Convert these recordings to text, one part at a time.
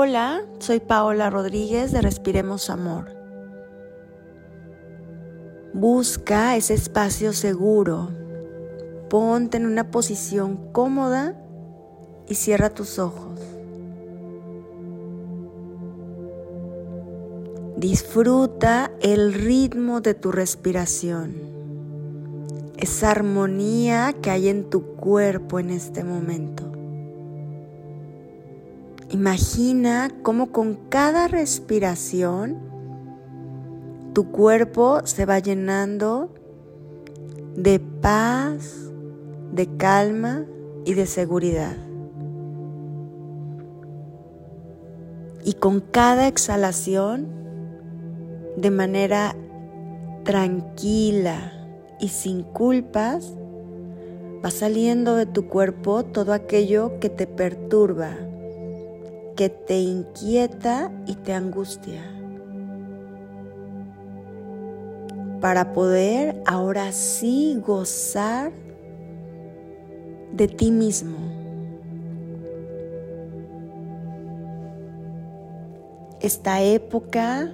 Hola, soy Paola Rodríguez de Respiremos Amor. Busca ese espacio seguro. Ponte en una posición cómoda y cierra tus ojos. Disfruta el ritmo de tu respiración, esa armonía que hay en tu cuerpo en este momento. Imagina cómo con cada respiración tu cuerpo se va llenando de paz, de calma y de seguridad. Y con cada exhalación, de manera tranquila y sin culpas, va saliendo de tu cuerpo todo aquello que te perturba, que te inquieta y te angustia. Para poder ahora sí gozar de ti mismo. Esta época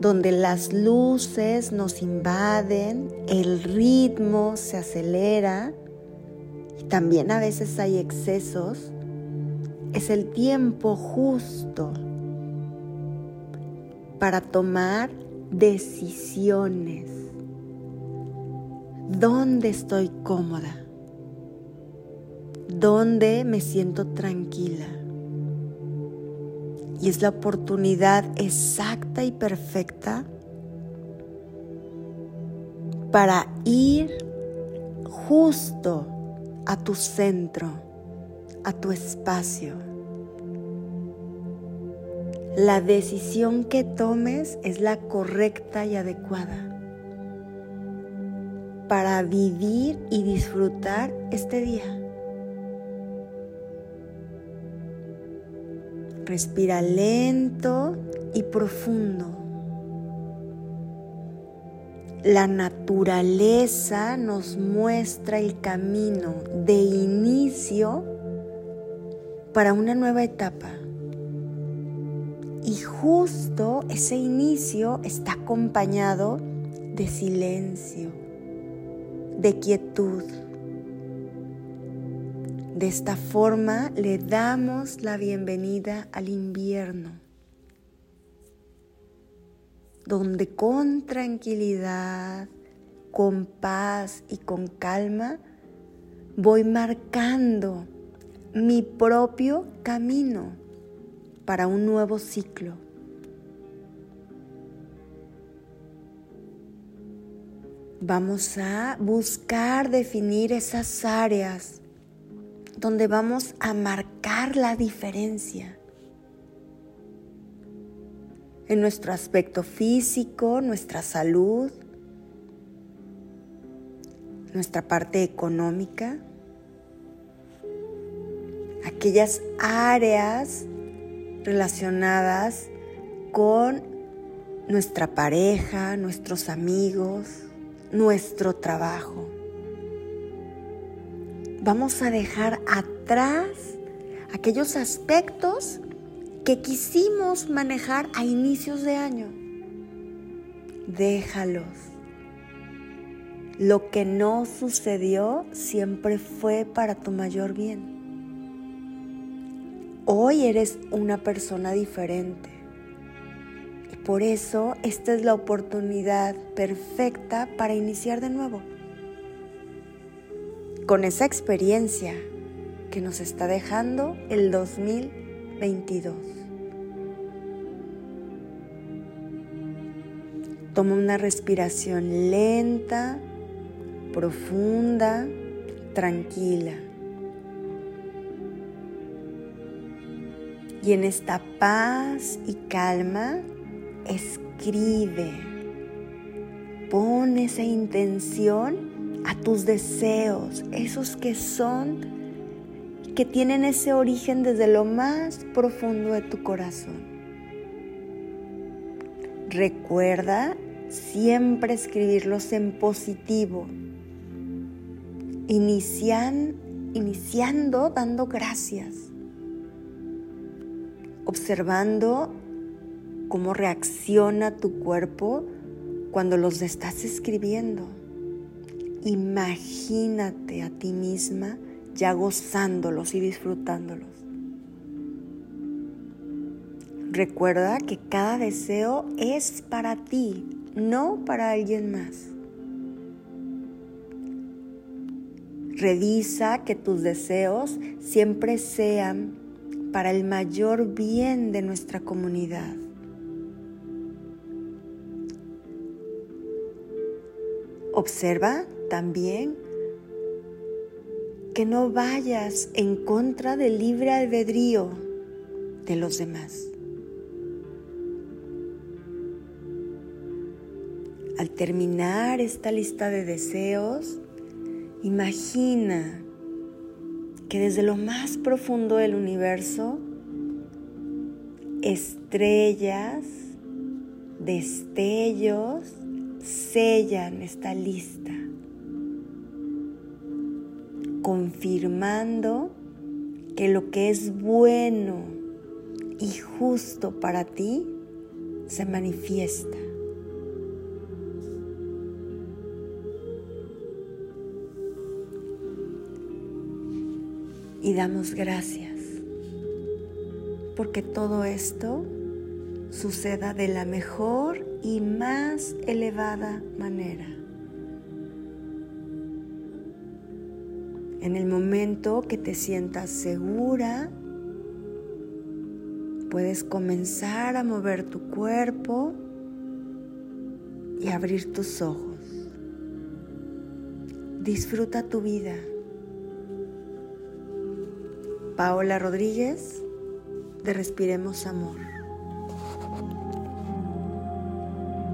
donde las luces nos invaden, el ritmo se acelera y también a veces hay excesos, es el tiempo justo para tomar decisiones. ¿Dónde estoy cómoda? ¿Dónde me siento tranquila? Y es la oportunidad exacta y perfecta para ir justo a tu centro a tu espacio. La decisión que tomes es la correcta y adecuada para vivir y disfrutar este día. Respira lento y profundo. La naturaleza nos muestra el camino de inicio para una nueva etapa. Y justo ese inicio está acompañado de silencio, de quietud. De esta forma le damos la bienvenida al invierno, donde con tranquilidad, con paz y con calma voy marcando mi propio camino para un nuevo ciclo. Vamos a buscar definir esas áreas donde vamos a marcar la diferencia en nuestro aspecto físico, nuestra salud, nuestra parte económica aquellas áreas relacionadas con nuestra pareja, nuestros amigos, nuestro trabajo. Vamos a dejar atrás aquellos aspectos que quisimos manejar a inicios de año. Déjalos. Lo que no sucedió siempre fue para tu mayor bien. Hoy eres una persona diferente. Y por eso esta es la oportunidad perfecta para iniciar de nuevo. Con esa experiencia que nos está dejando el 2022. Toma una respiración lenta, profunda, tranquila. Y en esta paz y calma, escribe. Pon esa intención a tus deseos, esos que son, que tienen ese origen desde lo más profundo de tu corazón. Recuerda siempre escribirlos en positivo, iniciando dando gracias observando cómo reacciona tu cuerpo cuando los estás escribiendo. Imagínate a ti misma ya gozándolos y disfrutándolos. Recuerda que cada deseo es para ti, no para alguien más. Revisa que tus deseos siempre sean para el mayor bien de nuestra comunidad. Observa también que no vayas en contra del libre albedrío de los demás. Al terminar esta lista de deseos, imagina que desde lo más profundo del universo, estrellas, destellos, sellan esta lista, confirmando que lo que es bueno y justo para ti se manifiesta. Y damos gracias porque todo esto suceda de la mejor y más elevada manera. En el momento que te sientas segura, puedes comenzar a mover tu cuerpo y abrir tus ojos. Disfruta tu vida. Paola Rodríguez, de Respiremos Amor.